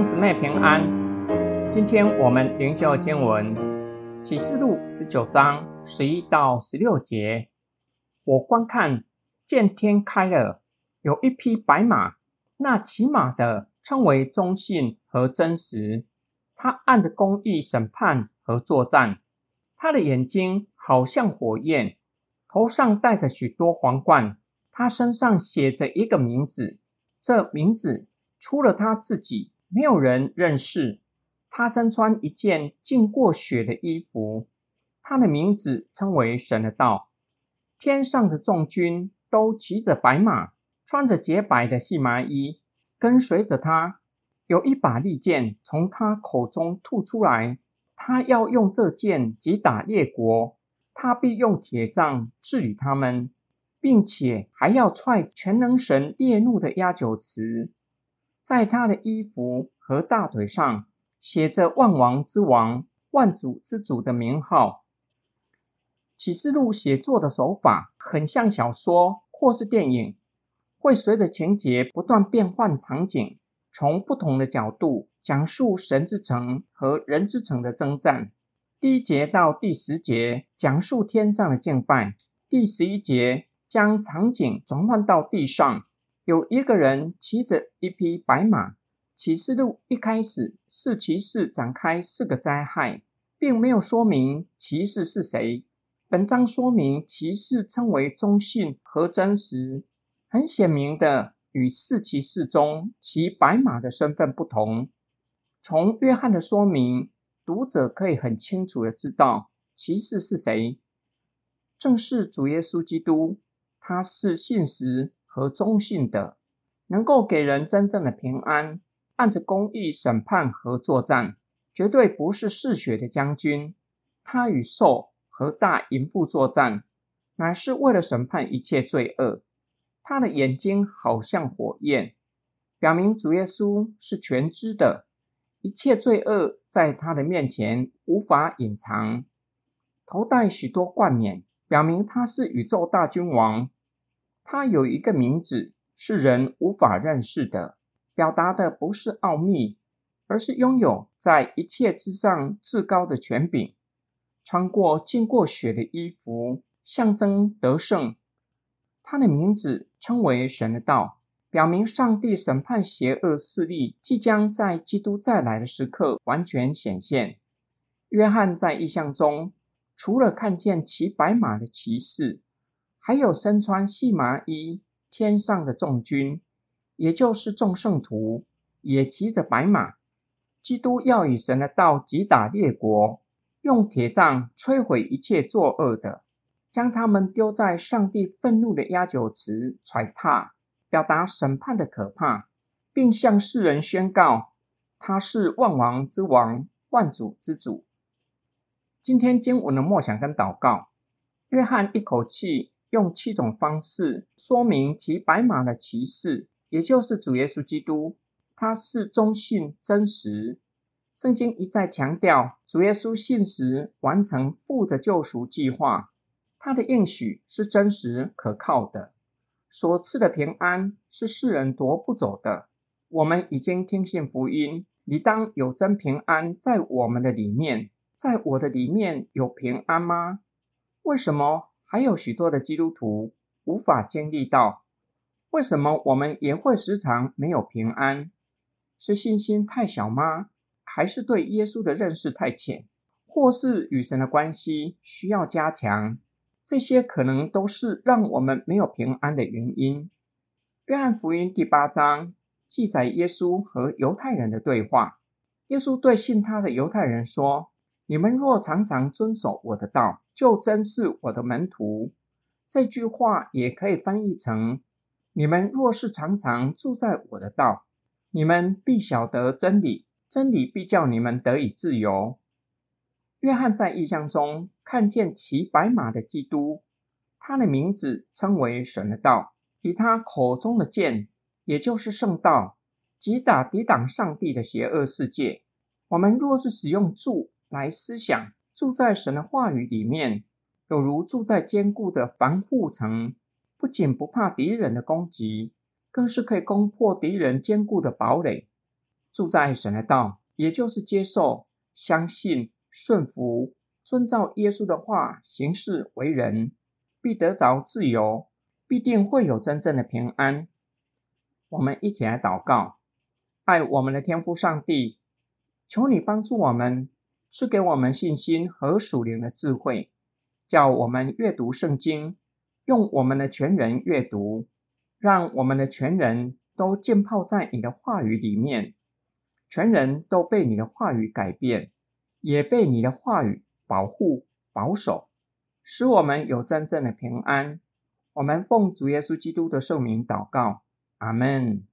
兄姊妹平安。今天我们灵修经文启示录十九章十一到十六节。我观看，见天开了，有一匹白马，那骑马的称为忠信和真实。他按着公义审判和作战。他的眼睛好像火焰，头上戴着许多皇冠。他身上写着一个名字，这名字除了他自己。没有人认识他，身穿一件浸过血的衣服。他的名字称为神的道。天上的众军都骑着白马，穿着洁白的细麻衣，跟随着他。有一把利剑从他口中吐出来，他要用这剑击打列国。他必用铁杖治理他们，并且还要踹全能神烈怒的压酒池。在他的衣服和大腿上写着“万王之王、万主之主”的名号。启示录写作的手法很像小说或是电影，会随着情节不断变换场景，从不同的角度讲述神之城和人之城的征战。第一节到第十节讲述天上的敬拜，第十一节将场景转换到地上。有一个人骑着一匹白马。启示录一开始是骑士展开四个灾害，并没有说明骑士是谁。本章说明骑士称为忠信和真实，很显明的与四骑士中骑白马的身份不同。从约翰的说明，读者可以很清楚的知道骑士是谁，正是主耶稣基督。他是信实。和中性的，能够给人真正的平安，按着公义审判和作战，绝对不是嗜血的将军。他与兽和大淫妇作战，乃是为了审判一切罪恶。他的眼睛好像火焰，表明主耶稣是全知的，一切罪恶在他的面前无法隐藏。头戴许多冠冕，表明他是宇宙大君王。他有一个名字是人无法认识的，表达的不是奥秘，而是拥有在一切之上至高的权柄。穿过浸过血的衣服，象征得胜。他的名字称为神的道，表明上帝审判邪恶势力即将在基督再来的时刻完全显现。约翰在意象中，除了看见骑白马的骑士。还有身穿细麻衣天上的众君，也就是众圣徒，也骑着白马。基督要以神的道击打列国，用铁杖摧毁一切作恶的，将他们丢在上帝愤怒的压酒池踹踏，表达审判的可怕，并向世人宣告他是万王之王、万主之主。今天经文的默想跟祷告，约翰一口气。用七种方式说明骑白马的骑士，也就是主耶稣基督，他是忠信真实。圣经一再强调，主耶稣信实完成父的救赎计划，他的应许是真实可靠的，所赐的平安是世人夺不走的。我们已经听信福音，理当有真平安在我们的里面。在我的里面有平安吗？为什么？还有许多的基督徒无法经历到，为什么我们也会时常没有平安？是信心太小吗？还是对耶稣的认识太浅？或是与神的关系需要加强？这些可能都是让我们没有平安的原因。约翰福音第八章记载耶稣和犹太人的对话。耶稣对信他的犹太人说：“你们若常常遵守我的道。”就真是我的门徒。这句话也可以翻译成：你们若是常常住在我的道，你们必晓得真理，真理必叫你们得以自由。约翰在异象中看见骑白马的基督，他的名字称为神的道，以他口中的剑，也就是圣道，击打抵挡上帝的邪恶世界。我们若是使用住来思想。住在神的话语里面，有如住在坚固的防护层，不仅不怕敌人的攻击，更是可以攻破敌人坚固的堡垒。住在神的道，也就是接受、相信、顺服、遵照耶稣的话行事为人，必得着自由，必定会有真正的平安。我们一起来祷告，爱我们的天父上帝，求你帮助我们，赐给我们信心和属灵的智慧，叫我们阅读圣经，用我们的全人阅读，让我们的全人都浸泡在你的话语里面。全人都被你的话语改变，也被你的话语保护、保守，使我们有真正的平安。我们奉主耶稣基督的圣名祷告，阿门。